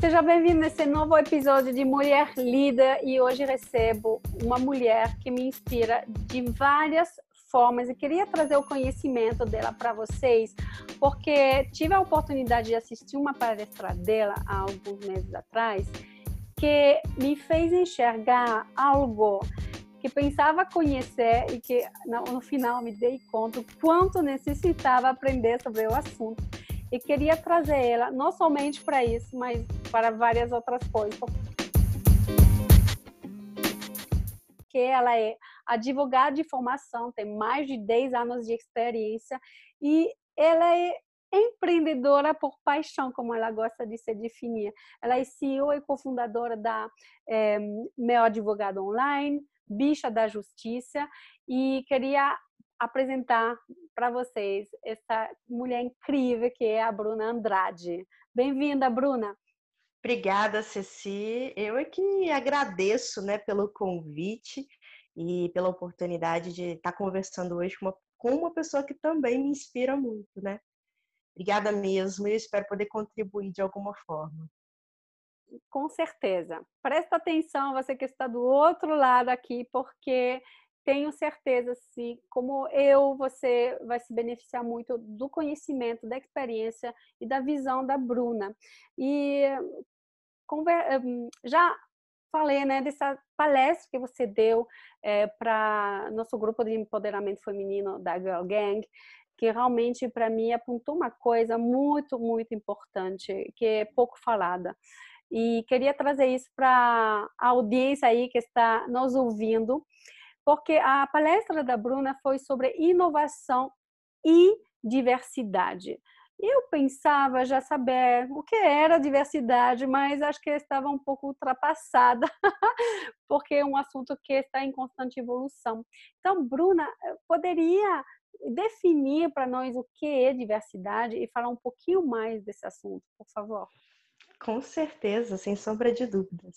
Seja bem-vindo nesse novo episódio de Mulher Líder e hoje recebo uma mulher que me inspira de várias formas e queria trazer o conhecimento dela para vocês, porque tive a oportunidade de assistir uma palestra dela há alguns meses atrás que me fez enxergar algo que pensava conhecer e que no final me dei conta quanto necessitava aprender sobre o assunto e queria trazer ela não somente para isso, mas para várias outras coisas. Que ela é advogada de formação, tem mais de 10 anos de experiência e ela é empreendedora por paixão, como ela gosta de se definir. Ela é CEO e cofundadora da é, Meu Advogado Online, Bicha da Justiça, e queria apresentar para vocês essa mulher incrível que é a Bruna Andrade. Bem-vinda, Bruna. Obrigada, Ceci. Eu é que agradeço né, pelo convite e pela oportunidade de estar conversando hoje com uma, com uma pessoa que também me inspira muito, né? Obrigada mesmo e espero poder contribuir de alguma forma. Com certeza. Presta atenção, você que está do outro lado aqui, porque tenho certeza, se como eu, você vai se beneficiar muito do conhecimento, da experiência e da visão da Bruna. E hum, já falei né, dessa palestra que você deu é, para nosso grupo de empoderamento feminino da Girl Gang, que realmente para mim apontou uma coisa muito, muito importante, que é pouco falada. E queria trazer isso para a audiência aí que está nos ouvindo porque a palestra da Bruna foi sobre inovação e diversidade. Eu pensava já saber o que era diversidade, mas acho que estava um pouco ultrapassada, porque é um assunto que está em constante evolução. Então, Bruna, poderia definir para nós o que é diversidade e falar um pouquinho mais desse assunto, por favor? Com certeza, sem sombra de dúvidas.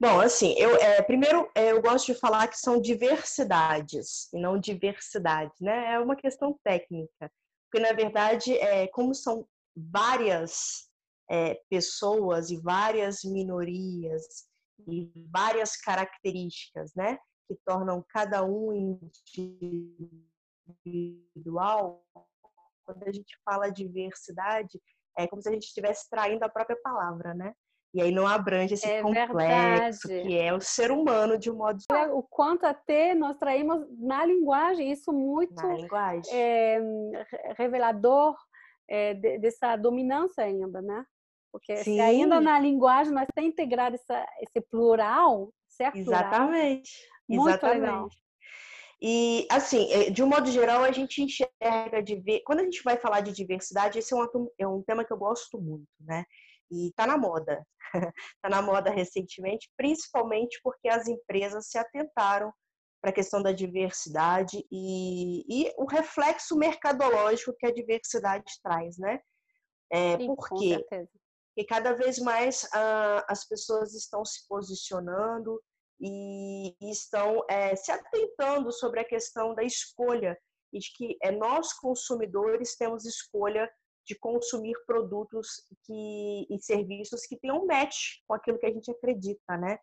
Bom, assim, eu é, primeiro é, eu gosto de falar que são diversidades e não diversidade, né? É uma questão técnica, porque na verdade, é, como são várias é, pessoas e várias minorias e várias características, né, que tornam cada um individual. Quando a gente fala diversidade, é como se a gente estivesse traindo a própria palavra, né? E aí não abrange esse é complexo verdade. que é o ser humano de um modo geral. O quanto até nós traímos na linguagem, isso muito é, revelador é, dessa dominância ainda, né? Porque Sim. se ainda na linguagem nós temos integrado essa, esse plural, certo? Exatamente. Muito Exatamente. legal. E, assim, é, de um modo geral, a gente enxerga de ver. Quando a gente vai falar de diversidade, esse é um, é um tema que eu gosto muito, né? E está na moda. Está na moda recentemente, principalmente porque as empresas se atentaram para a questão da diversidade e, e, o reflexo mercadológico que a diversidade traz, né? É, Sim, por quê? Porque cada vez mais ah, as pessoas estão se posicionando e, estão é, se atentando sobre a questão da escolha e de que é, nós consumidores temos escolha de consumir produtos que, e serviços que tenham match com aquilo que a gente acredita, né?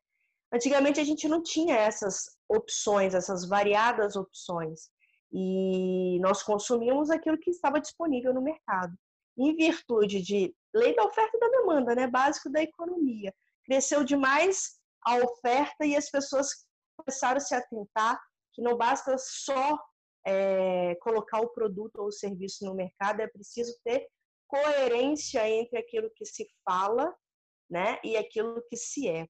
Antigamente a gente não tinha essas opções, essas variadas opções, e nós consumíamos aquilo que estava disponível no mercado. Em virtude de lei da oferta e da demanda, né, básico da economia, cresceu demais a oferta e as pessoas começaram a se atentar que não basta só é, colocar o produto ou o serviço no mercado, é preciso ter coerência entre aquilo que se fala né, e aquilo que se é.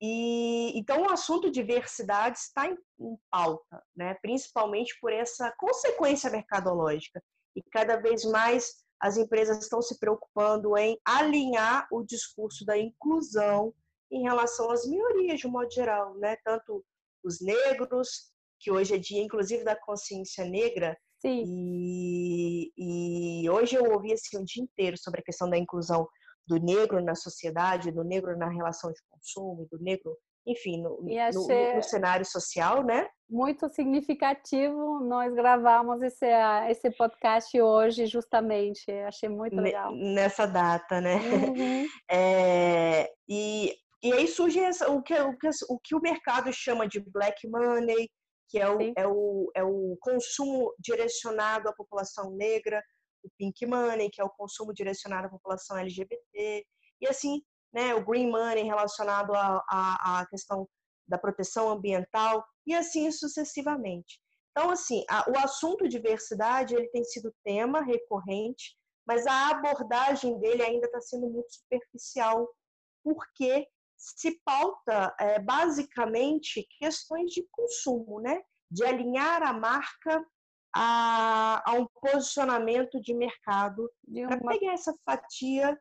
E então o assunto diversidade está em, em pauta, né, principalmente por essa consequência mercadológica. E cada vez mais as empresas estão se preocupando em alinhar o discurso da inclusão em relação às minorias de um modo geral, né? Tanto os negros, que hoje é dia inclusive da consciência negra, Sim. E, e hoje eu ouvi assim, o dia inteiro sobre a questão da inclusão do negro na sociedade, do negro na relação de consumo, do negro enfim, no, no, no, cenário social, né? Muito significativo nós gravamos esse, esse podcast hoje, justamente. Achei muito legal. Nessa data, né? Uhum. É, e, e aí surge essa, o, que, o, que, o que o mercado chama de black money, que é o, é, o, é o consumo direcionado à população negra, o pink money, que é o consumo direcionado à população LGBT, e assim né, o green money relacionado à, questão da proteção ambiental e assim sucessivamente. Então, assim, a, o assunto diversidade ele tem sido tema recorrente, mas a abordagem dele ainda está sendo muito superficial, porque se pauta é, basicamente questões de consumo, né? De alinhar a marca a, a um posicionamento de mercado uma... para pegar essa fatia,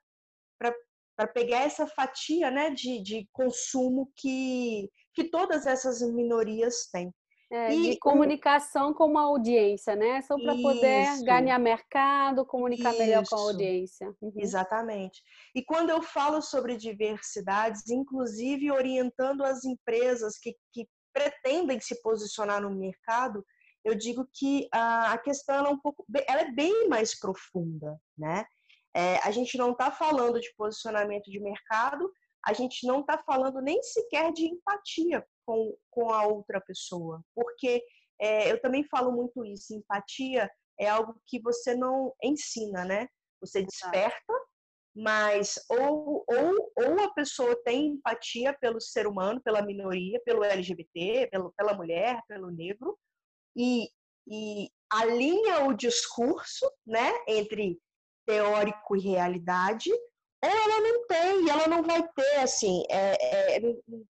para para pegar essa fatia né, de, de consumo que, que todas essas minorias têm. É, e, de comunicação com uma audiência, né? Só para poder ganhar mercado, comunicar isso, melhor com a audiência. Uhum. Exatamente. E quando eu falo sobre diversidades, inclusive orientando as empresas que, que pretendem se posicionar no mercado, eu digo que a, a questão é um pouco, ela é bem mais profunda, né? É, a gente não está falando de posicionamento de mercado, a gente não está falando nem sequer de empatia com, com a outra pessoa, porque é, eu também falo muito isso, empatia é algo que você não ensina, né? Você desperta, mas ou, ou, ou a pessoa tem empatia pelo ser humano, pela minoria, pelo LGBT, pelo, pela mulher, pelo negro, e, e alinha o discurso né, entre teórico e realidade, ou ela não tem, e ela não vai ter, assim, é, é,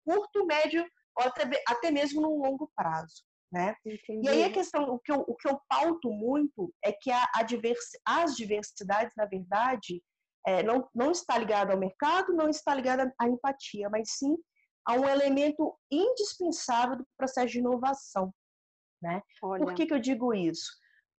curto, médio, ou até, até mesmo no longo prazo. Né? E aí a questão, o que eu, o que eu pauto muito é que a, a divers, as diversidades, na verdade, é, não, não está ligada ao mercado, não está ligada à empatia, mas sim a um elemento indispensável do processo de inovação. Né? Por que, que eu digo isso?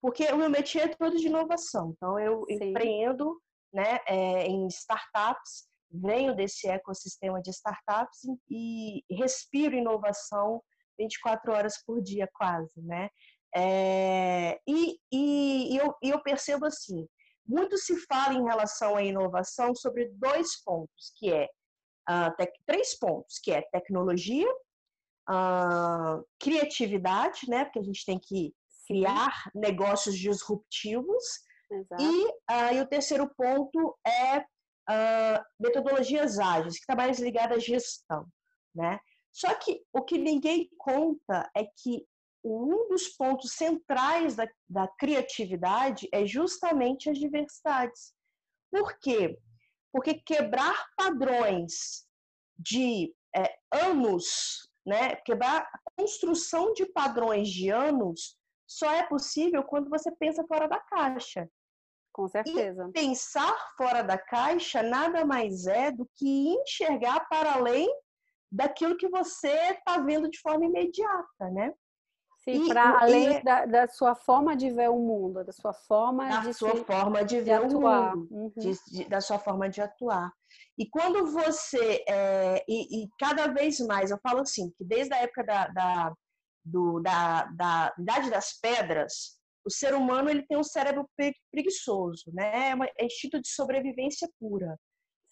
porque o meu métier é todo de inovação. Então, eu Sim. empreendo né, é, em startups, venho desse ecossistema de startups e respiro inovação 24 horas por dia, quase. Né? É, e, e, e, eu, eu percebo assim, muito se fala em relação à inovação sobre dois pontos, que é uh, tec, três pontos, que é tecnologia, uh, criatividade, né? Porque a gente tem que criar negócios disruptivos. Exato. E, uh, e o terceiro ponto é uh, metodologias ágeis, que está mais ligada à gestão. Né? Só que o que ninguém conta é que um dos pontos centrais da, da criatividade é justamente as diversidades. Por quê? Porque quebrar padrões de é, anos, né? quebrar a construção de padrões de anos só é possível quando você pensa fora da caixa. Com certeza. E pensar fora da caixa nada mais é do que enxergar para além daquilo que você está vendo de forma imediata, né? Sim, para além e, da, da, sua forma de ver o mundo, da sua forma da de sua se, forma de, de ver atuar. o mundo, uhum. de, de, da sua forma de atuar. E quando você é, e, e, cada vez mais, eu falo assim, que desde a época da, da do, da, da idade das pedras, o ser humano ele tem um cérebro preguiçoso, né? É, é instinto de sobrevivência pura.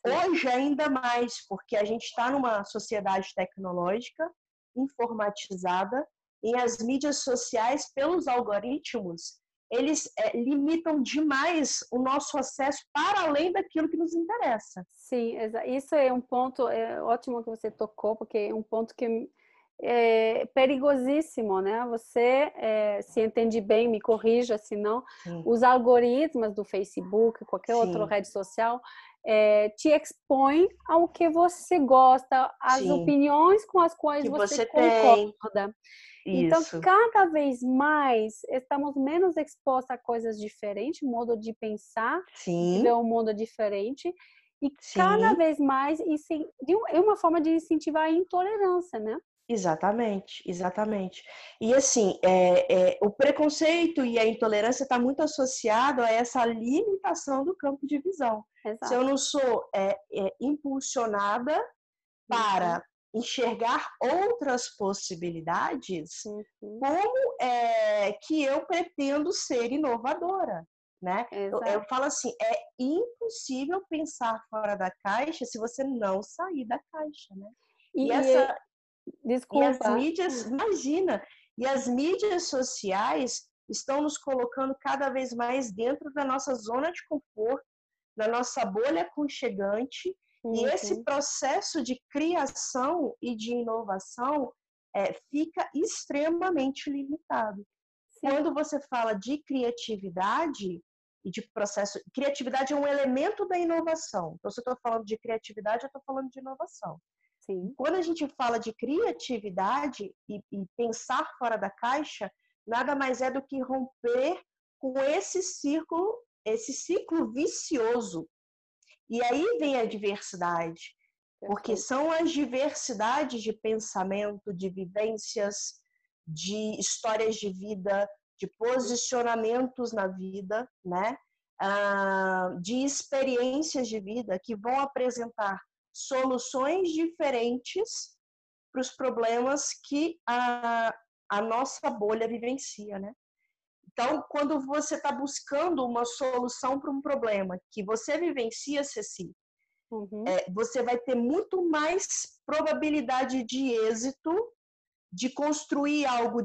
Hoje ainda mais, porque a gente está numa sociedade tecnológica informatizada e as mídias sociais, pelos algoritmos, eles é, limitam demais o nosso acesso para além daquilo que nos interessa. Sim, isso é um ponto é ótimo que você tocou, porque é um ponto que é perigosíssimo, né? Você é, se entende bem, me corrija, se não, os algoritmos do Facebook, qualquer Sim. outra rede social, é, te expõe ao que você gosta, às Sim. opiniões com as quais que você, você concorda. Então, cada vez mais estamos menos expostos a coisas diferentes, modo de pensar, ver um mundo diferente. E Sim. cada vez mais, é uma forma de incentivar a intolerância, né? Exatamente, exatamente. E assim, é, é, o preconceito e a intolerância está muito associado a essa limitação do campo de visão. Exato. Se eu não sou é, é impulsionada para enxergar outras possibilidades, uhum. como é que eu pretendo ser inovadora, né? Eu, eu, falo assim, é impossível pensar fora da caixa se você não sair da caixa, né? E, e essa Desculpa. E as mídias, imagina, e as mídias sociais estão nos colocando cada vez mais dentro da nossa zona de conforto, da nossa bolha aconchegante, uhum. e esse processo de criação e de inovação é, fica extremamente limitado. Sim. Quando você fala de criatividade e de processo, criatividade é um elemento da inovação. Então, se eu estou falando de criatividade, eu estou falando de inovação. Sim. Quando a gente fala de criatividade e, e pensar fora da caixa, nada mais é do que romper com esse círculo, esse ciclo vicioso. E aí vem a diversidade, porque são as diversidades de pensamento, de vivências, de histórias de vida, de posicionamentos na vida, né? Ah, de experiências de vida que vão apresentar soluções diferentes para os problemas que a, a nossa bolha vivencia, né? Então, quando você está buscando uma solução para um problema que você vivencia, Ceci, uhum. é, você vai ter muito mais probabilidade de êxito de construir algo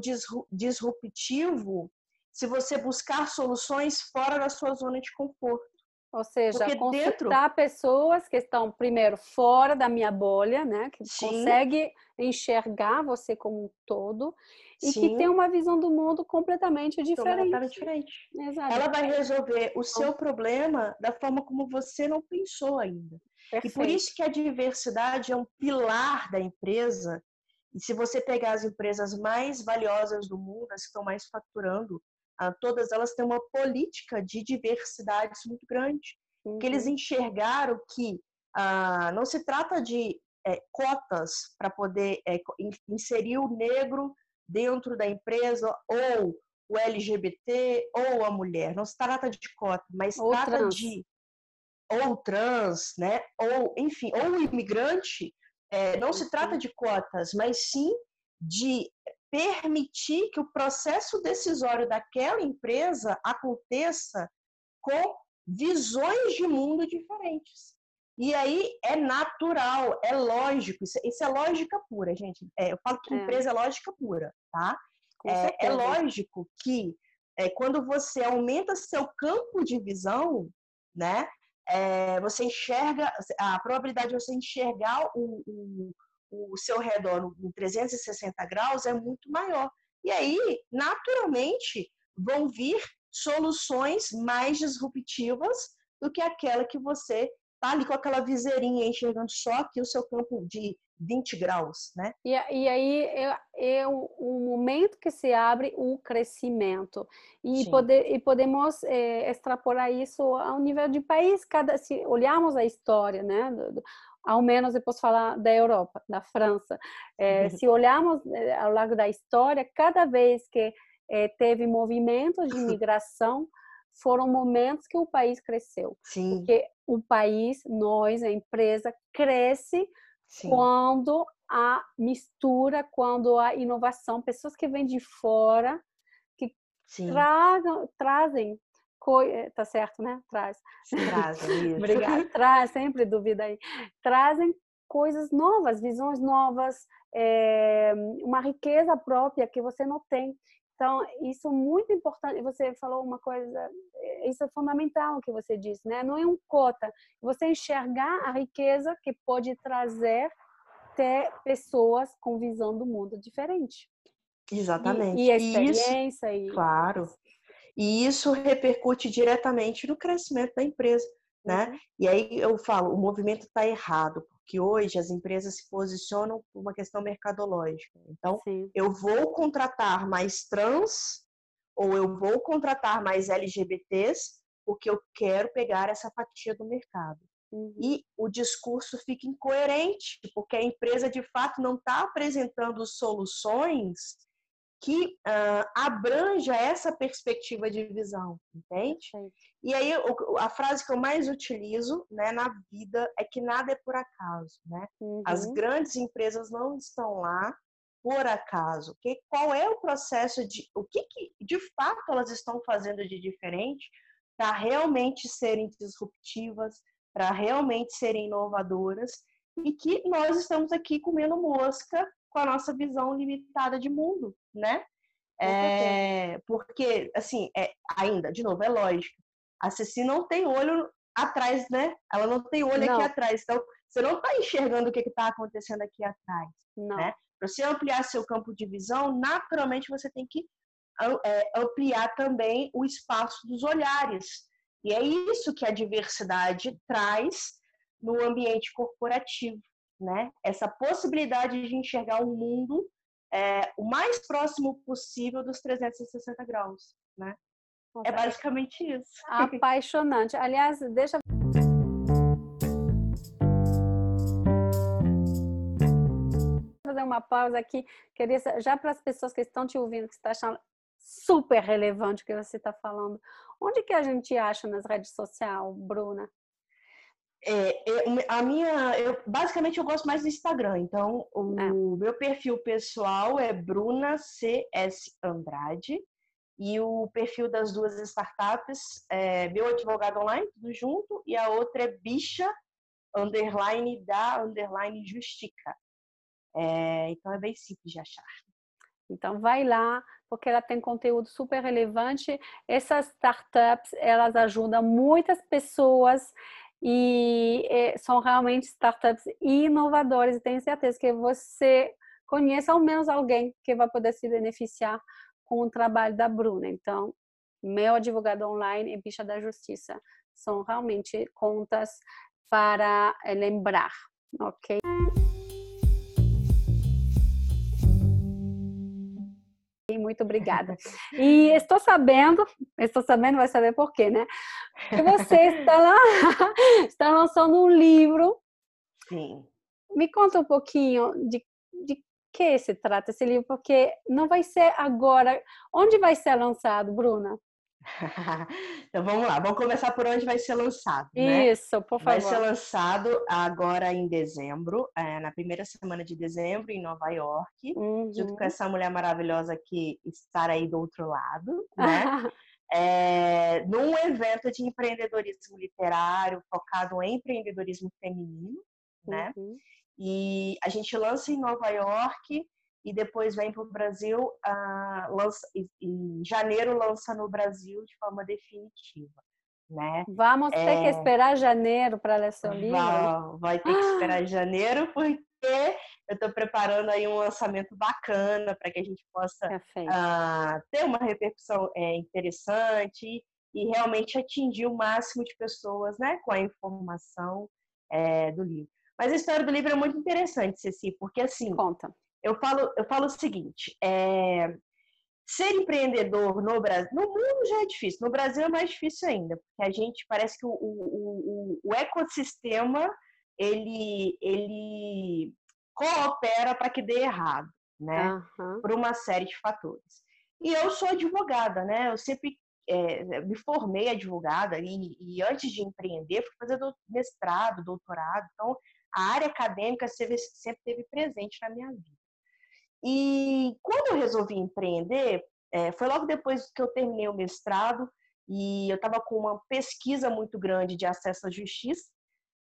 disruptivo se você buscar soluções fora da sua zona de conforto. Ou seja, Porque consultar dentro... pessoas que estão, primeiro, fora da minha bolha, né? Que Sim. consegue enxergar você como um todo e Sim. que tem uma visão do mundo completamente diferente. diferente. Ela vai resolver o seu problema da forma como você não pensou ainda. Perfeito. E por isso que a diversidade é um pilar da empresa. E se você pegar as empresas mais valiosas do mundo, as que estão mais faturando, ah, todas elas têm uma política de diversidades muito grande, uhum. que eles enxergaram que ah, não se trata de é, cotas para poder é, inserir o negro dentro da empresa ou o LGBT ou a mulher. Não se trata de cota, mas ou trata trans. de ou trans, né? Ou enfim, ou o imigrante. É, não se trata de cotas, mas sim de permitir que o processo decisório daquela empresa aconteça com visões de mundo diferentes. E aí é natural, é lógico, isso, isso é lógica pura, gente. É, eu falo que é. empresa é lógica pura, tá? É, é, lógico que é, quando você aumenta seu campo de visão, né? É, você enxerga, a probabilidade de você enxergar o, o, o seu redor em 360 graus é muito maior. E aí, naturalmente, vão vir soluções mais disruptivas do que aquela que você tá ali com aquela viseirinha enxergando só aqui o seu campo de 20 graus, né? E, e aí é, é o, o, momento que se abre o crescimento e, poder, e podemos é, extrapolar isso ao nível de país. Cada se olharmos a história, né? Do, do, ao menos eu posso falar da Europa, da França. É, se olharmos é, ao longo da história, cada vez que teve movimentos de migração, foram momentos que o país cresceu. Sim. Porque o país, nós, a empresa, cresce Sim. quando a mistura, quando a inovação, pessoas que vêm de fora, que tragam, trazem eh, tá certo, né? Traz. Traz, Obrigada. Traz, sempre dúvida aí. Trazem coisas novas, visões novas, é, uma riqueza própria que você não tem. Então, isso é muito importante. Você falou uma coisa, eh, isso é fundamental que você disse, né? Não é um cota. Você enxergar a riqueza que pode trazer ter pessoas com visão do mundo diferente. Exatamente. E, e experiência. Isso, e... Claro. E isso repercute diretamente no crescimento da empresa, né? Uhum. E aí eu falo, o movimento está errado, porque hoje as empresas se posicionam por uma questão mercadológica. Então, Sim. eu vou contratar mais trans ou eu vou contratar mais LGBTs porque eu quero pegar essa fatia do mercado. Uhum. E o discurso fica incoerente, porque a empresa de fato não está apresentando soluções que uh, abranja essa perspectiva de visão, entende? E aí a frase que eu mais utilizo né, na vida é que nada é por acaso, né? Uhum. As grandes empresas não estão lá por acaso. Que, qual é o processo de o que, que de fato elas estão fazendo de diferente para realmente serem disruptivas, para realmente serem inovadoras e que nós estamos aqui comendo mosca com a nossa visão limitada de mundo, né? É, porque, assim, é, ainda, de novo, é lógico. A Ceci não tem olho atrás, né? Ela não tem olho não. aqui atrás. Então, você não está enxergando o que está acontecendo aqui atrás. Não. Né? Para você ampliar seu campo de visão, naturalmente você tem que é, ampliar também o espaço dos olhares. E é isso que a diversidade traz no ambiente corporativo, né? Essa possibilidade de enxergar o mundo é, o mais próximo possível dos 360 graus, né? É basicamente isso. Apaixonante. Aliás, deixa fazer uma pausa aqui. Queria já para as pessoas que estão te ouvindo, que está achando super relevante o que você está falando. Onde que a gente acha nas redes sociais, Bruna? É, a minha, eu, basicamente eu gosto mais do Instagram, então o é. meu perfil pessoal é Bruna CS Andrade e o perfil das duas startups é meu advogado online, tudo junto, e a outra é bicha underline da underline justica. É, então é bem simples de achar. Então vai lá, porque ela tem conteúdo super relevante. Essas startups, elas ajudam muitas pessoas e é, são realmente startups inovadoras e tenho certeza que você conhece ao menos alguém que vai poder se beneficiar com o trabalho da Bruna. Então, meu advogado online e Bicha da Justiça são realmente contas para é, lembrar, ok? Muito obrigada. E estou sabendo, estou sabendo, vai saber por quê, né? Que você está lá, está lançando um livro. Sim. Me conta um pouquinho de, de que se trata esse livro, porque não vai ser agora. Onde vai ser lançado, Bruna? Então vamos lá, vamos começar por onde vai ser lançado. Né? Isso, por favor. Vai ser lançado agora em dezembro, é, na primeira semana de dezembro, em Nova York, uhum. junto com essa mulher maravilhosa que está aí do outro lado, né? é, num evento de empreendedorismo literário focado em empreendedorismo feminino, né? Uhum. E a gente lança em Nova York e depois vem para o Brasil, lança, em janeiro lança no Brasil de forma definitiva. Né? Vamos é, ter que esperar janeiro para ler seu livro? Vai, vai ter que esperar janeiro, porque eu estou preparando aí um lançamento bacana para que a gente possa uh, ter uma repercussão é, interessante e realmente atingir o máximo de pessoas né, com a informação é, do livro. Mas a história do livro é muito interessante, Ceci, porque assim. Conta eu falo, eu falo o seguinte: é, ser empreendedor no Brasil, no mundo já é difícil, no Brasil é mais difícil ainda, porque a gente parece que o, o, o, o ecossistema ele, ele coopera para que dê errado, né? Uhum. Por uma série de fatores. E eu sou advogada, né? Eu sempre é, me formei advogada e, e, antes de empreender fui fazer mestrado, doutorado. Então, a área acadêmica sempre, sempre teve presente na minha vida. E quando eu resolvi empreender, é, foi logo depois que eu terminei o mestrado e eu estava com uma pesquisa muito grande de acesso à justiça,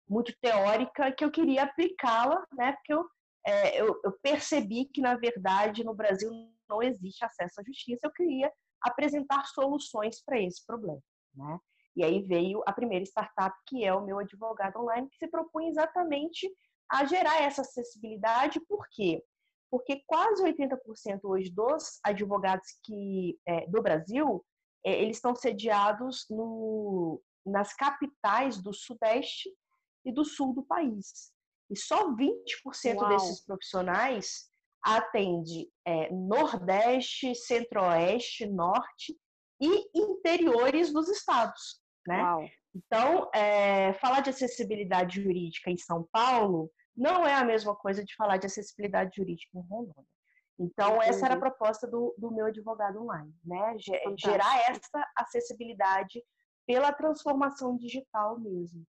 muito teórica, que eu queria aplicá-la, né? Porque eu, é, eu, eu percebi que, na verdade, no Brasil não existe acesso à justiça. Eu queria apresentar soluções para esse problema, né? E aí veio a primeira startup, que é o meu advogado online, que se propõe exatamente a gerar essa acessibilidade, por quê? Porque quase 80% hoje dos advogados que é, do Brasil é, eles estão sediados no, nas capitais do Sudeste e do Sul do país. E só 20% Uau. desses profissionais atende é, Nordeste, Centro-Oeste, Norte e interiores dos estados. Né? Então, é, falar de acessibilidade jurídica em São Paulo não é a mesma coisa de falar de acessibilidade jurídica em Rondônia. Então, Entendi. essa era a proposta do, do meu advogado online, né? Gerar essa acessibilidade pela transformação digital mesmo.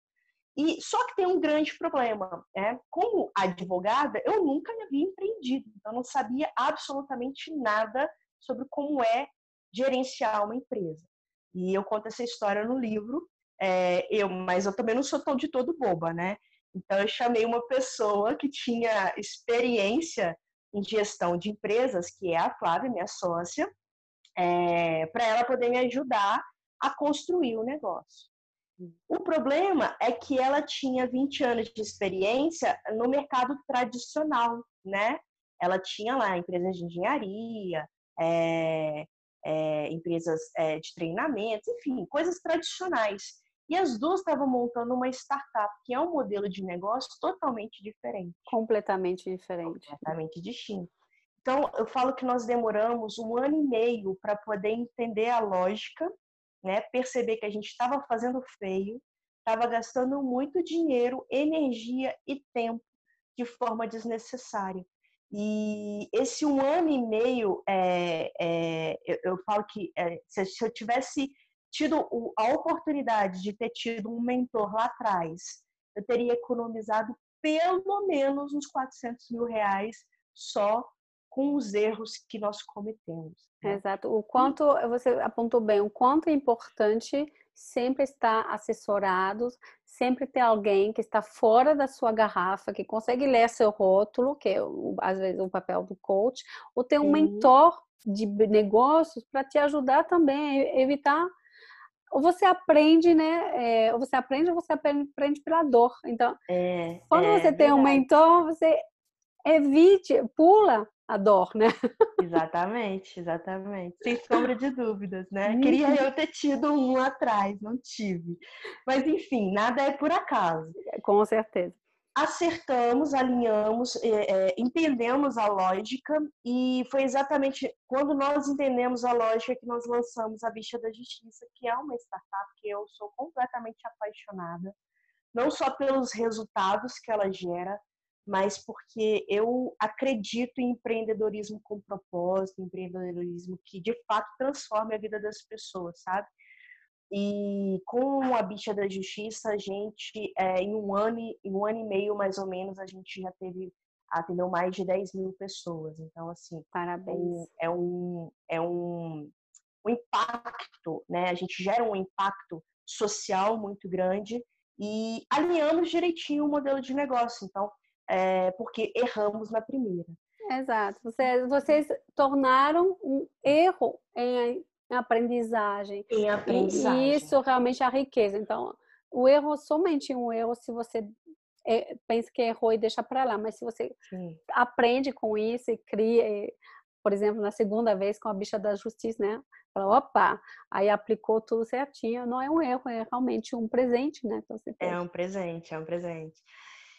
E só que tem um grande problema, né? Como advogada, eu nunca havia empreendido, então não sabia absolutamente nada sobre como é gerenciar uma empresa. E eu conto essa história no livro, é, eu, mas eu também não sou tão de todo boba, né? Então eu chamei uma pessoa que tinha experiência em gestão de empresas, que é a Flávia, minha sócia, é, para ela poder me ajudar a construir o negócio. O problema é que ela tinha 20 anos de experiência no mercado tradicional, né? Ela tinha lá empresas de engenharia, é, é, empresas é, de treinamento, enfim, coisas tradicionais. E as duas estavam montando uma startup, que é um modelo de negócio totalmente diferente. Completamente diferente. Completamente distinto. Então, eu falo que nós demoramos um ano e meio para poder entender a lógica, né? perceber que a gente estava fazendo feio, estava gastando muito dinheiro, energia e tempo de forma desnecessária. E esse um ano e meio, é, é, eu, eu, falo que é, se, se, eu tivesse tido a oportunidade de ter tido um mentor lá atrás, eu teria economizado pelo menos uns 400 mil reais só com os erros que nós cometemos. Né? Exato. O quanto, você apontou bem, o quanto é importante sempre estar assessorado, sempre ter alguém que está fora da sua garrafa, que consegue ler seu rótulo, que é às vezes o papel do coach, ou ter um Sim. mentor de negócios para te ajudar também a evitar ou você aprende, né? É, ou você aprende ou você aprende pela dor. Então, é, quando é, você tem verdade. um mentor, você evite, pula a dor, né? Exatamente, exatamente. Sem sombra de dúvidas, né? Queria eu ter tido um atrás, não tive. Mas enfim, nada é por acaso. Com certeza acertamos, alinhamos, é, é, entendemos a lógica e foi exatamente quando nós entendemos a lógica que nós lançamos a Bicha da Justiça, que é uma startup que eu sou completamente apaixonada, não só pelos resultados que ela gera, mas porque eu acredito em empreendedorismo com propósito, empreendedorismo que de fato transforme a vida das pessoas, sabe? E com a bicha da justiça, a gente, é, em, um ano, em um ano e meio, mais ou menos, a gente já teve, atendeu mais de 10 mil pessoas. Então, assim, parabéns. É um, é um, um impacto, né? A gente gera um impacto social muito grande e alinhamos direitinho o modelo de negócio. Então, é, porque erramos na primeira. Exato. Vocês, vocês tornaram um erro em em aprendizagem. Em aprendizagem. E isso realmente é a riqueza. Então, o erro somente um erro se você é, pensa que errou e deixa para lá, mas se você Sim. aprende com isso e cria, por exemplo, na segunda vez com a bicha da justiça, né? Fala, opa, aí aplicou tudo certinho, não é um erro, é realmente um presente, né? Então, é um presente, é um presente.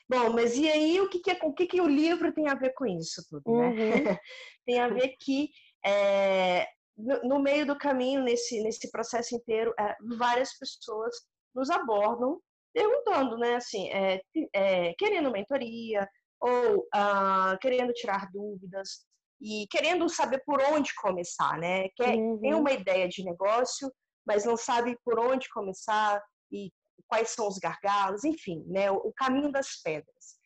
Bom, mas e aí o que, que, é, o, que, que o livro tem a ver com isso tudo, né? Uhum. tem a ver que é, no, meio do caminho, nesse, nesse processo inteiro, é, várias pessoas nos abordam perguntando, né, assim, é, é, querendo mentoria ou ah, querendo tirar dúvidas e querendo saber por onde começar, né? Quer, uhum. Tem uma ideia de negócio, mas não sabe por onde começar e quais são os gargalos, enfim, né? O, o caminho das pedras.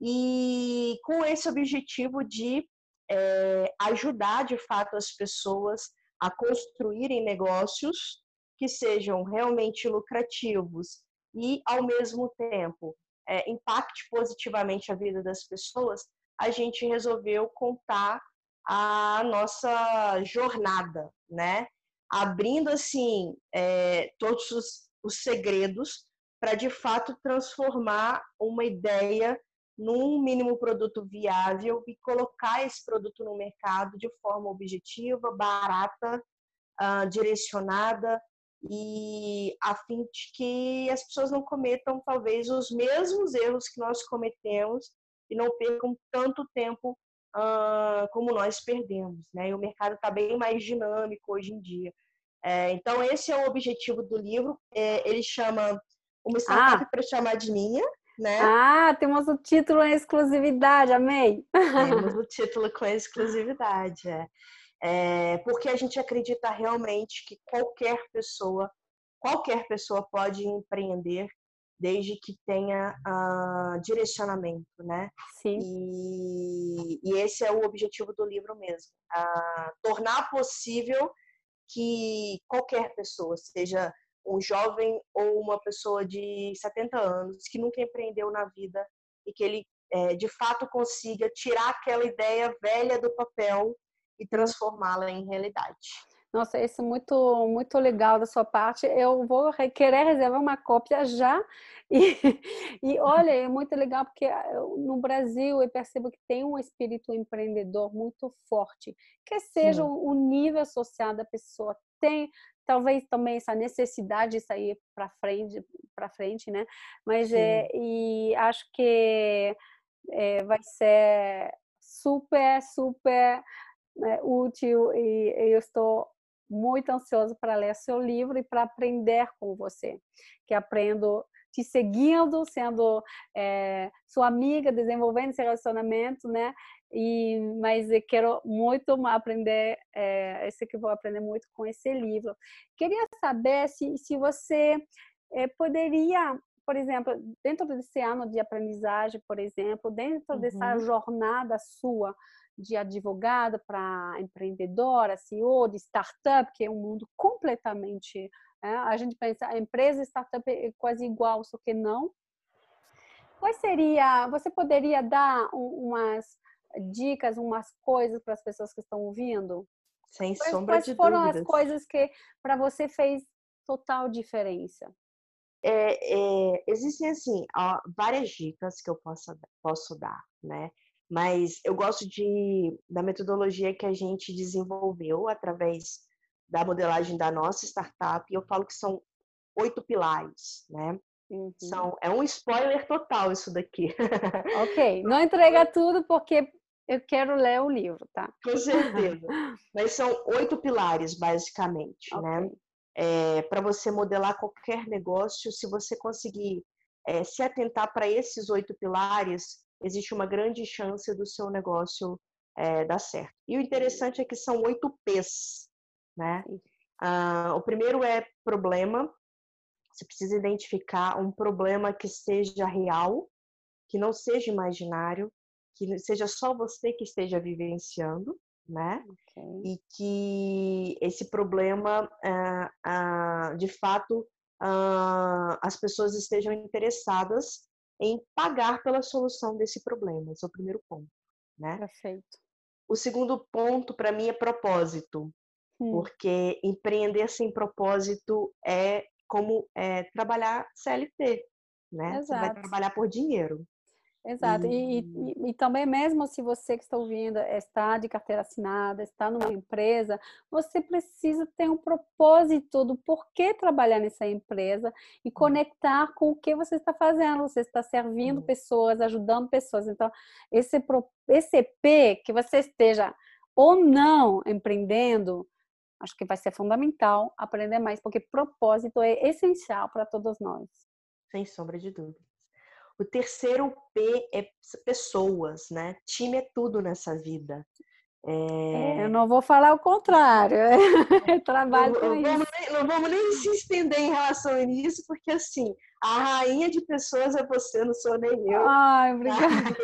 E com esse objetivo de é, ajudar de fato as pessoas a construírem negócios que sejam realmente lucrativos e, ao mesmo tempo, é, impacte positivamente a vida das pessoas, a gente resolveu contar a nossa jornada, né? Abrindo, assim, é, todos os, os segredos para, de fato, transformar uma ideia num mínimo produto viável e colocar esse produto no mercado de forma objetiva, barata, uh, direcionada e a fim de que as pessoas não cometam talvez os mesmos erros que nós cometemos e não percam tanto tempo uh, como nós perdemos, né? E o mercado está bem mais dinâmico hoje em dia. É, então esse é o objetivo do livro. É, ele chama uma startup ah. para chamar de minha. Né? Ah, temos o título em exclusividade, amei! Temos o título com exclusividade, é. é. Porque a gente acredita realmente que qualquer pessoa, qualquer pessoa pode empreender desde que tenha uh, direcionamento, né? Sim. E, e, esse é o objetivo do livro mesmo, uh, tornar possível que qualquer pessoa, seja um jovem ou uma pessoa de 70 anos que nunca empreendeu na vida e que ele é, de fato consiga tirar aquela ideia velha do papel e transformá-la em realidade. Nossa, isso é muito, muito legal da sua parte. Eu vou querer reservar uma cópia já. E, e olha, é muito legal porque no Brasil eu percebo que tem um espírito empreendedor muito forte, que seja o nível social da pessoa tem talvez também essa necessidade de sair para frente para frente né mas é e acho que é, vai ser super super é, útil e, e eu estou muito ansioso para ler seu livro e para aprender com você que aprendo te seguindo, sendo é, sua amiga, desenvolvendo esse relacionamento, né? E, mas eu quero muito aprender, é, esse que vou aprender muito com esse livro. Queria saber se, se você é, poderia, por exemplo, dentro desse ano de aprendizagem, por exemplo, dentro uhum. dessa jornada sua de advogada para empreendedora, CEO de startup, que é um mundo completamente é, a gente pensa, a empresa startup é quase igual, só que não. Quais seria, você poderia dar umas dicas, umas coisas para as pessoas que estão ouvindo? Sem quais, sombra quais de foram dúvidas. as coisas que para você fez total diferença? É, é, existem assim ó, várias dicas que eu posso, posso dar, né? Mas eu gosto de da metodologia que a gente desenvolveu através da modelagem da nossa startup, e eu falo que são oito pilares, né? Uhum. São, é um spoiler total isso daqui. Ok, não entrega tudo porque eu quero ler o livro, tá? Com certeza. Mas são oito pilares, basicamente, né? okay. né? É, para você modelar qualquer negócio, se você conseguir é, se atentar para esses oito pilares, existe uma grande chance do seu negócio é, dar certo. E o interessante é que são oito P's, né? Uh, o primeiro é problema. Você precisa identificar um problema que seja real, que não seja imaginário, que seja só você que esteja vivenciando, né? Okay. E que esse problema, uh, uh, de fato, as pessoas estejam interessadas em pagar pela solução desse problema. Esse é o primeiro ponto, né? Perfeito. O segundo ponto para mim é propósito. Porque empreender sem propósito é como é, trabalhar CLT, né? Exato. Você vai trabalhar por dinheiro. Exato. E, e, e, também mesmo se você que está ouvindo está de carteira assinada, está numa empresa, você precisa ter um propósito do porquê trabalhar nessa empresa e hum. conectar com o que você está fazendo. Você está servindo pessoas, ajudando pessoas. Então, esse, esse EP, que você esteja ou não empreendendo, acho que vai ser fundamental aprender mais, porque propósito é essencial para todos nós. Sem sombra de dúvidas. O terceiro P é pessoas, né? Time é tudo nessa vida. É... Eu não vou falar o contrário. Eu trabalho com isso. Vamos nem, não vamos nem se estender em relação a isso, porque assim, a rainha de pessoas é você, não sou nem eu. Ai, obrigada.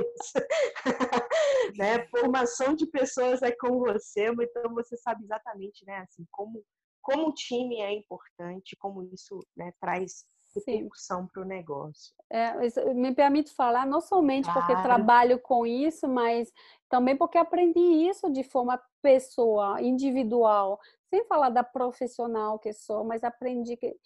né? Formação de pessoas é com você, então você sabe exatamente, né, assim, como como o time é importante, como isso né, traz repercussão para o negócio. É, me permite falar não somente claro. porque trabalho com isso, mas também porque aprendi isso de forma pessoal, individual, sem falar da profissional que sou, mas aprendi que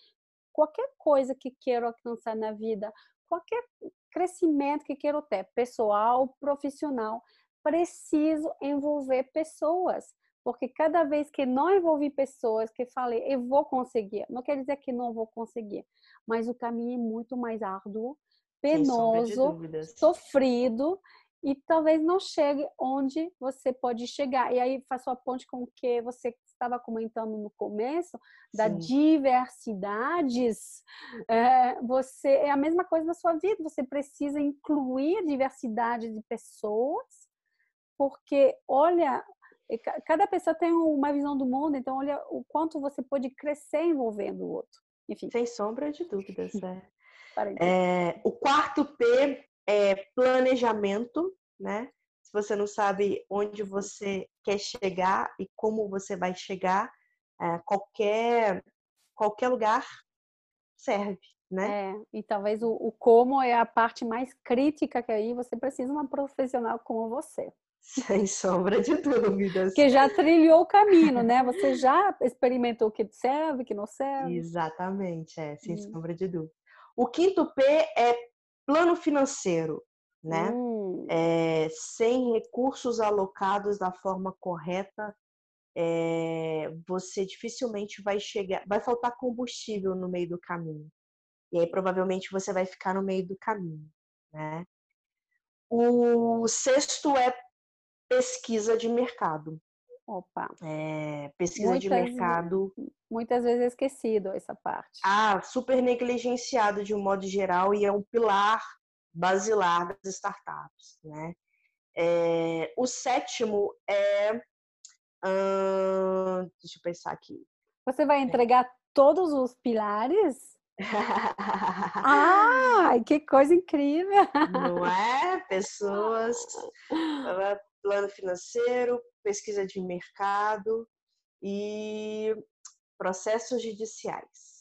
qualquer coisa que quero alcançar na vida, qualquer crescimento que quero ter, pessoal, profissional, preciso envolver pessoas. Porque cada vez que não envolvi pessoas, que falei, eu vou conseguir, não quer dizer que não vou conseguir, mas o caminho é muito mais árduo, penoso, sofrido, e talvez não chegue onde você pode chegar. E aí faço a ponte com o que você estava comentando no começo, da Sim. diversidades, é, você é a mesma coisa na sua vida. Você precisa incluir diversidade de pessoas, porque olha, cada pessoa tem uma visão do mundo, então olha o quanto você pode crescer envolvendo o outro. Enfim. Sem sombra de dúvidas, né? É, o quarto P é planejamento, né? Se você não sabe onde você quer chegar e como você vai chegar, é, qualquer, qualquer lugar serve, né? É, e talvez o, o, como é a parte mais crítica que aí você precisa de uma profissional como você. Sem sombra de dúvidas. Que já trilhou o caminho, né? Você já experimentou o que serve, o que não serve. Exatamente, é, sem hum. sombra de dúvida. O quinto P é plano financeiro, né? Hum. É, sem recursos alocados da forma correta, é, você dificilmente vai chegar, vai faltar combustível no meio do caminho. E aí provavelmente você vai ficar no meio do caminho, né? O sexto é pesquisa de mercado. Opa. É, pesquisa muitas, de mercado. Muitas vezes é esquecido essa parte. Ah, super negligenciado de um modo geral e é um pilar basilar das startups, né? É, o sétimo é, hum, deixa eu pensar aqui. Você vai entregar todos os pilares? ah, que coisa incrível! Não é? Pessoas, plano financeiro, pesquisa de mercado e processos judiciais.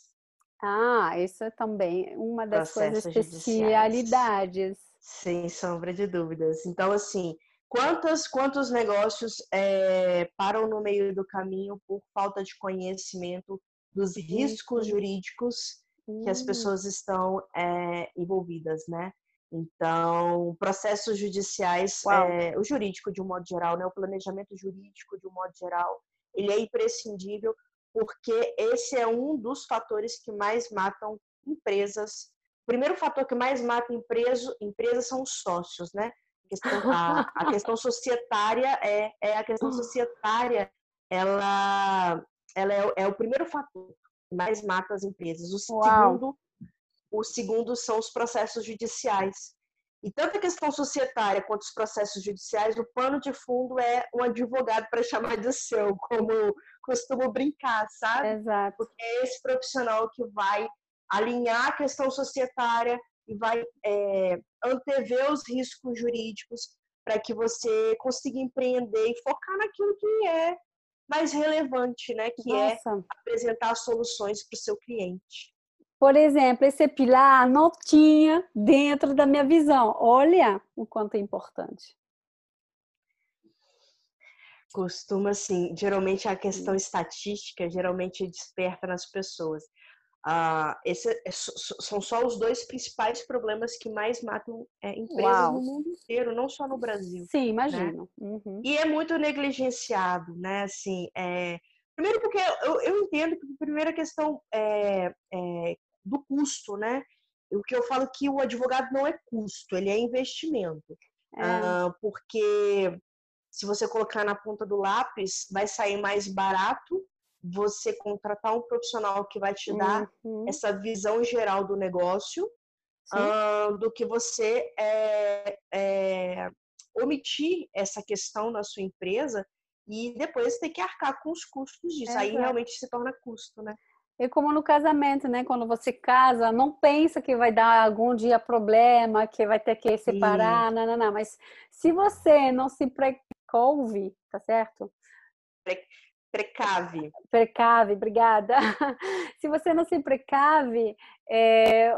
Ah, isso é também uma das processos coisas especialidades. Judiciais. Sem sombra de dúvidas. Então, assim, quantos, quantos negócios é, param no meio do caminho por falta de conhecimento dos riscos jurídicos que as hum. pessoas estão é, envolvidas, né? Então, processos judiciais, é, o jurídico de um modo geral, né, o planejamento jurídico de um modo geral, ele é imprescindível porque esse é um dos fatores que mais matam empresas. O primeiro fator que mais mata empresa, empresas são os sócios, né? A questão, a, a questão societária é, é a questão societária, ela, ela é, é, o primeiro fator que mais mata as empresas. O segundo o segundo são os processos judiciais. E tanto a questão societária quanto os processos judiciais, o pano de fundo é um advogado para chamar de seu, como costumo brincar, sabe? Exato. Porque é esse profissional que vai alinhar a questão societária e vai é, antever os riscos jurídicos para que você consiga empreender e focar naquilo que é mais relevante, né? Que é Nossa. é apresentar soluções para o seu cliente. Por exemplo, esse pilar não tinha dentro da minha visão. Olha o quanto é importante. Costuma, assim, geralmente a questão estatística geralmente desperta nas pessoas. Ah, esse, é, são só os dois principais problemas que mais matam é, empresas Uau. no mundo inteiro, não só no Brasil. Sim, né? imagino. Né? Uhum. E é muito negligenciado, né? Assim, é... Primeiro porque eu, eu entendo que a primeira questão é, é, do custo, né? O que eu falo que o advogado não é custo, ele é investimento. É. Uh, porque se você colocar na ponta do lápis, vai sair mais barato você contratar um profissional que vai te dar uhum. essa visão geral do negócio uh, do que você é, é, omitir essa questão na sua empresa e depois ter que arcar com os custos disso. Aí realmente se torna custo, né? É como no casamento, né? Quando você casa, não pensa que vai dar algum dia problema, que vai ter que separar, não, não, não. Mas se você não se precouve, tá certo? Pre precave. Precave, obrigada. se você não se precave, é,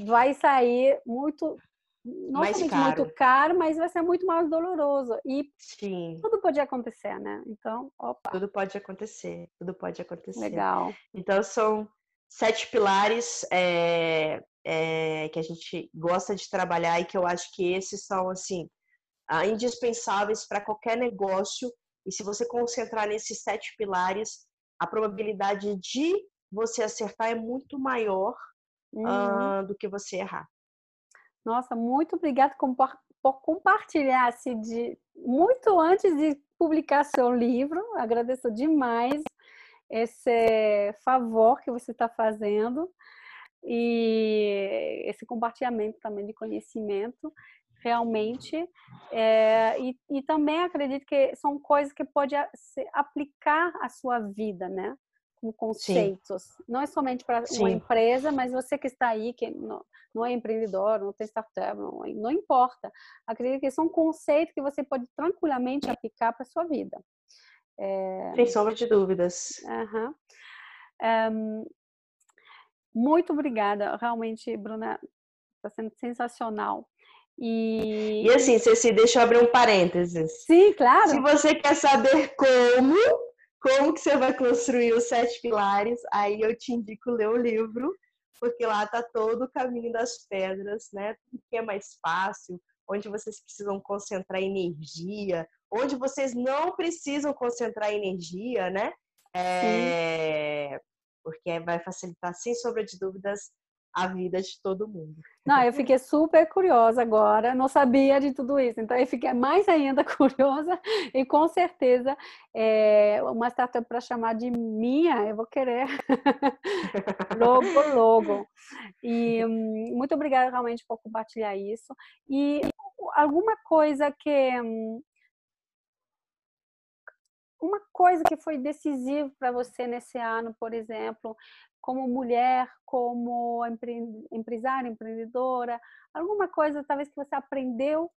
vai sair muito não mais caro. muito caro, mas vai ser muito mais doloroso. E Sim. tudo pode acontecer, né? Então, opa. Tudo pode acontecer, tudo pode acontecer. Legal. Então, são sete pilares é, é, que a gente gosta de trabalhar e que eu acho que esses são, assim, indispensáveis para qualquer negócio. E se você concentrar nesses sete pilares, a probabilidade de você acertar é muito maior uhum. uh, do que você errar. Nossa, muito obrigada por compartilhar-se de muito antes de publicar seu livro. Agradeço demais. esse favor que você está fazendo e esse compartilhamento também de conhecimento realmente é, e, e, também acredito que são coisas que pode se aplicar à sua vida, né? Como conceitos, Sim. não é somente para uma empresa, mas você que está aí que não, não é empreendedor, não tem startup, não, não importa. Acredito que são conceitos que você pode tranquilamente aplicar para sua vida. É... Sem sombra de dúvidas. Uhum. Um, muito obrigada, realmente, Bruna, está sendo sensacional. E... e assim, se deixa eu abrir um parênteses. Sim, claro. Se você quer saber como, como que você vai construir os sete pilares, aí eu te indico ler o livro, porque lá tá todo o caminho das pedras, né? O que é mais fácil, onde vocês precisam concentrar energia, onde vocês não precisam concentrar energia, né? É... Porque vai facilitar, sem sombra de dúvidas, a vida de todo mundo. Não, eu fiquei super curiosa agora, não sabia de tudo isso, então eu fiquei mais ainda curiosa e com certeza é, uma startup para chamar de minha, eu vou querer logo, logo. E hum, muito obrigada realmente por compartilhar isso. E alguma coisa que hum, uma coisa que foi decisiva para você nesse ano, por exemplo, como mulher, como empresária, empreendedora, alguma coisa talvez que você aprendeu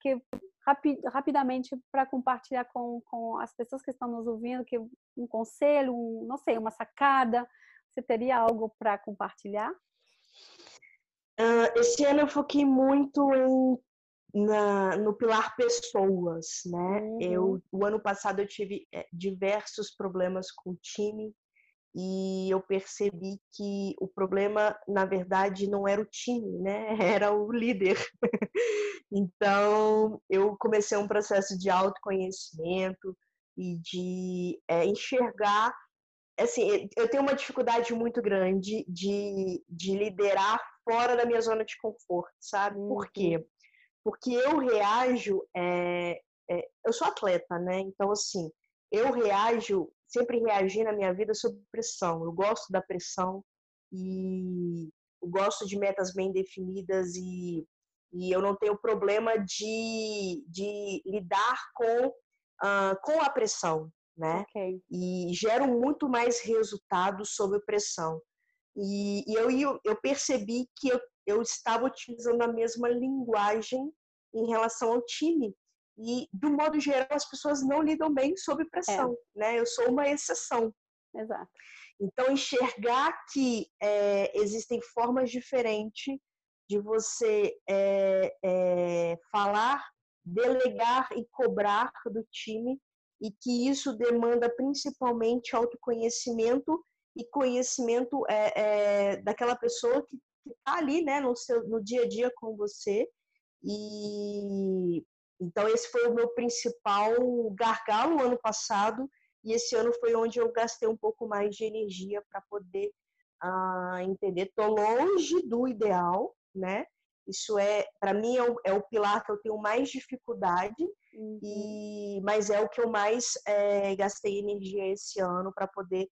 que rapid, rapidamente para compartilhar com, com as pessoas que estão nos ouvindo, que um conselho, um, não sei, uma sacada, você teria algo para compartilhar? Uh, esse ano eu foquei muito em, na, no pilar pessoas, né? Uhum. Eu, o ano passado eu tive é, diversos problemas com o time, e eu percebi que o problema, na verdade, não era o time, né? Era o líder. então, eu comecei um processo de autoconhecimento e de é, enxergar. Assim, eu tenho uma dificuldade muito grande de, de liderar fora da minha zona de conforto, sabe? Por quê? Uhum. Porque eu reajo. É, é, eu sou atleta, né? Então, assim, eu reajo sempre reagi na minha vida sob pressão. Eu gosto da pressão e eu gosto de metas bem definidas e, e eu não tenho problema de, de lidar com, uh, com a pressão, né? Okay. E gero muito mais resultados sob pressão. E, e eu, eu percebi que eu, eu estava utilizando a mesma linguagem em relação ao time. E, do modo geral, as pessoas não lidam bem sob pressão, é. né? Eu sou uma exceção. Exato. Então, enxergar que é, existem formas diferentes de você é, é, falar, delegar e cobrar do time, e que isso demanda principalmente autoconhecimento e conhecimento é, é, daquela pessoa que está ali, né, no, seu, no dia a dia com você, e então, esse foi o meu principal gargalo ano passado, e esse ano foi onde eu gastei um pouco mais de energia para poder uh, entender. Estou longe do ideal, né? Isso é, para mim, é o, é o, pilar que eu tenho mais dificuldade, uhum. e, mas é o que eu mais é, gastei energia esse ano para poder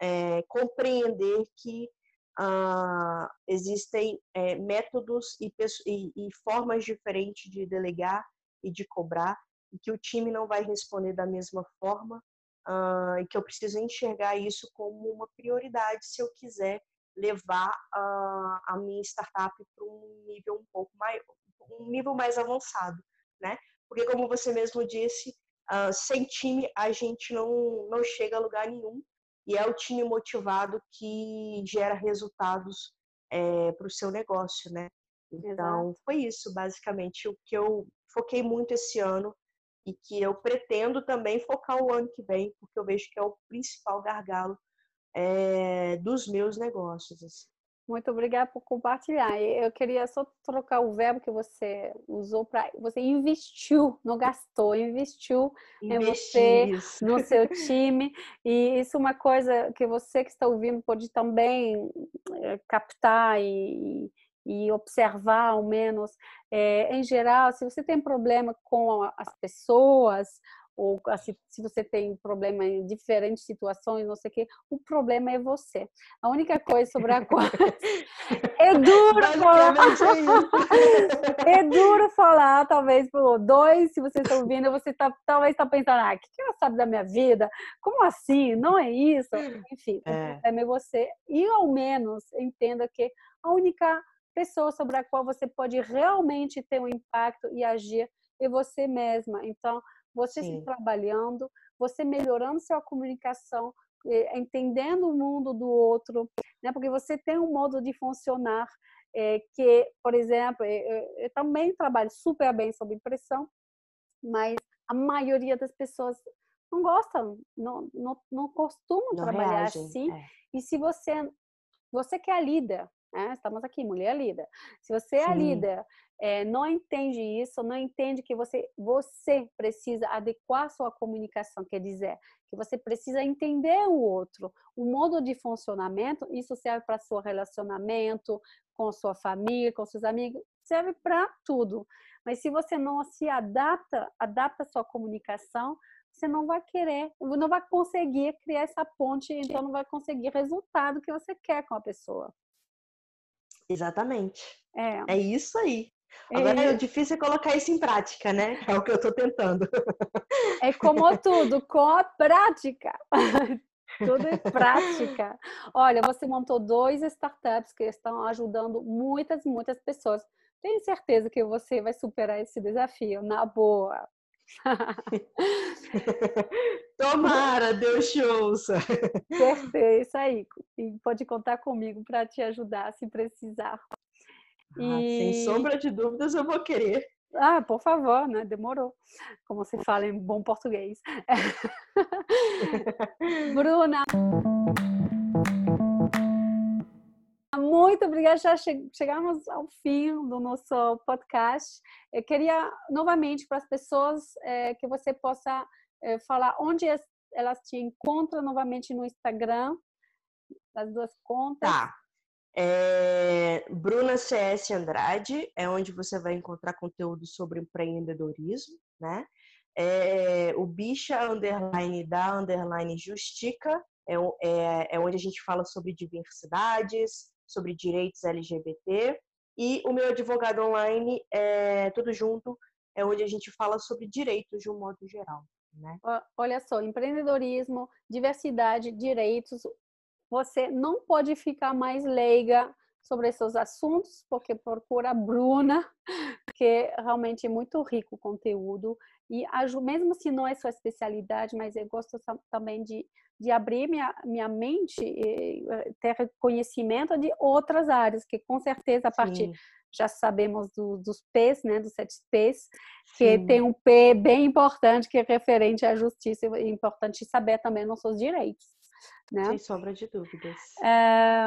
é, compreender que uh, existem é, métodos e, e, e formas diferentes de delegar e de cobrar, e que o time não vai responder da mesma forma, uh, e que eu preciso enxergar isso como uma prioridade se eu quiser levar uh, a minha startup para um nível um pouco mais, um nível mais avançado, né? Porque como você mesmo disse, uh, sem time a gente não, não chega a lugar nenhum, e é o time motivado que gera resultados é, para o seu negócio, né? Então, Exato. foi isso, basicamente, o que eu foquei muito esse ano e que eu pretendo também focar o ano que vem, porque eu vejo que é o principal gargalo é, dos meus negócios. Assim. Muito obrigada por compartilhar. Eu queria só trocar o verbo que você usou para você investiu, não gastou, investiu Investi, em você, no seu time. E isso é uma coisa que você que está ouvindo pode também eh, captar e, e observar ao menos, é, em geral, se você tem problema com as pessoas ou assim, se você tem problema em diferentes situações, não sei o quê, o problema é você. A única coisa sobre a qual é duro falar, é, é duro falar, talvez por dois, se vocês estão ouvindo, você tá, talvez está pensando, ah, o que ela sabe da minha vida? Como assim? Não é isso? Enfim, é. o problema é você. E ao menos entenda que a única pessoa sobre a qual você pode realmente ter um impacto e agir é você mesma. Então, você Sim. se trabalhando, você melhorando sua comunicação, eh, entendendo o mundo do outro, né? Porque você tem um modo de funcionar é, que, por exemplo, eu, eu, também trabalho super bem sob pressão, mas a maioria das pessoas não gostam, não, não, não costumam não trabalhar reagem, assim. É. E se você, você que é a líder, né? Estamos aqui, mulher líder. Se você é a líder, é, não entende isso, não entende que você, você precisa adequar sua comunicação, quer dizer, que você precisa entender o outro, o modo de funcionamento, isso serve para seu relacionamento com sua família, com seus amigos, serve para tudo. Mas se você não se adapta, adapta sua comunicação, você não vai querer, não vai conseguir criar essa ponte, então não vai conseguir resultado que você quer com a pessoa. Exatamente. É, é isso aí. Agora é, o difícil é colocar isso em prática, né? É o que eu estou tentando. É como tudo, com a prática. Tudo em prática. Olha, você montou dois startups que estão ajudando muitas, muitas pessoas. Tenho certeza que você vai superar esse desafio, na boa. Tomara, Deus te ouça. Perfeito, isso aí. E pode contar comigo para te ajudar se precisar. Ah, e... Sem sombra de dúvidas, eu vou querer. Ah, por favor, né? Demorou. Como se fala em bom português. Bruna. Muito obrigada. Já chegamos ao fim do nosso podcast. Eu queria novamente para as pessoas é, que você possa é, falar onde elas te encontram novamente no Instagram, as duas contas. Tá. É, Bruna CS Andrade é onde você vai encontrar conteúdo sobre empreendedorismo, né? É, o Bicha Underline da Underline Justica é, é, é onde a gente fala sobre diversidades, sobre direitos LGBT. E o meu advogado online, é, tudo junto, é onde a gente fala sobre direitos de um modo geral. Né? Olha só, empreendedorismo, diversidade, direitos. Você não pode ficar mais leiga sobre esses assuntos, porque procura a Bruna, que realmente é muito rico o conteúdo. E mesmo se não é sua especialidade, mas eu gosto também de de abrir minha, minha mente e ter conhecimento de outras áreas, que com certeza a partir Sim. já sabemos do, dos P's, né, dos sete P's, que Sim. tem um P bem importante que é referente à justiça, é importante saber também nossos direitos. Né? Sem sombra de dúvidas. É,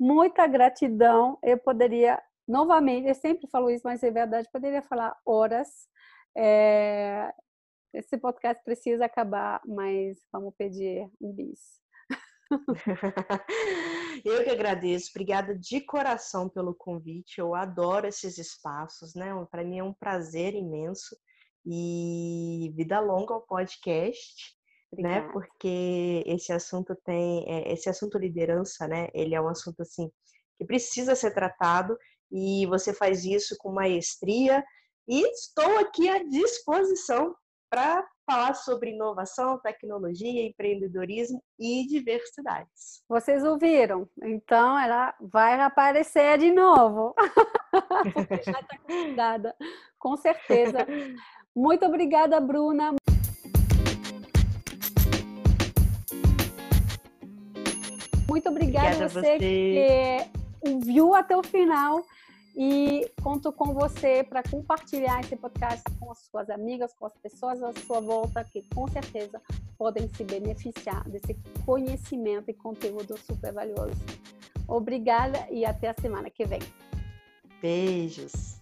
muita gratidão. Eu poderia, novamente, eu sempre falo isso, mas é verdade, poderia falar horas. É, esse podcast precisa acabar, mas vamos pedir um bis. Eu que agradeço, obrigada de coração pelo convite. Eu adoro esses espaços, né? Para mim é um prazer imenso e vida longa ao podcast, né? obrigada. né? Porque esse assunto tem, é, esse assunto liderança, né? Ele é um assunto assim que precisa ser tratado e você faz isso com maestria. E estou aqui à disposição para falar sobre inovação, tecnologia, empreendedorismo e diversidades. Vocês ouviram? Então ela vai aparecer de novo. Porque já está convidada, com certeza. Muito obrigada, Bruna. Muito obrigada, obrigada a você, você que ouviu até o final e conto com você para compartilhar esse podcast com as suas amigas, com as pessoas à sua volta que com certeza podem se beneficiar desse conhecimento e conteúdo super valioso. Obrigada e até a semana que vem. Beijos.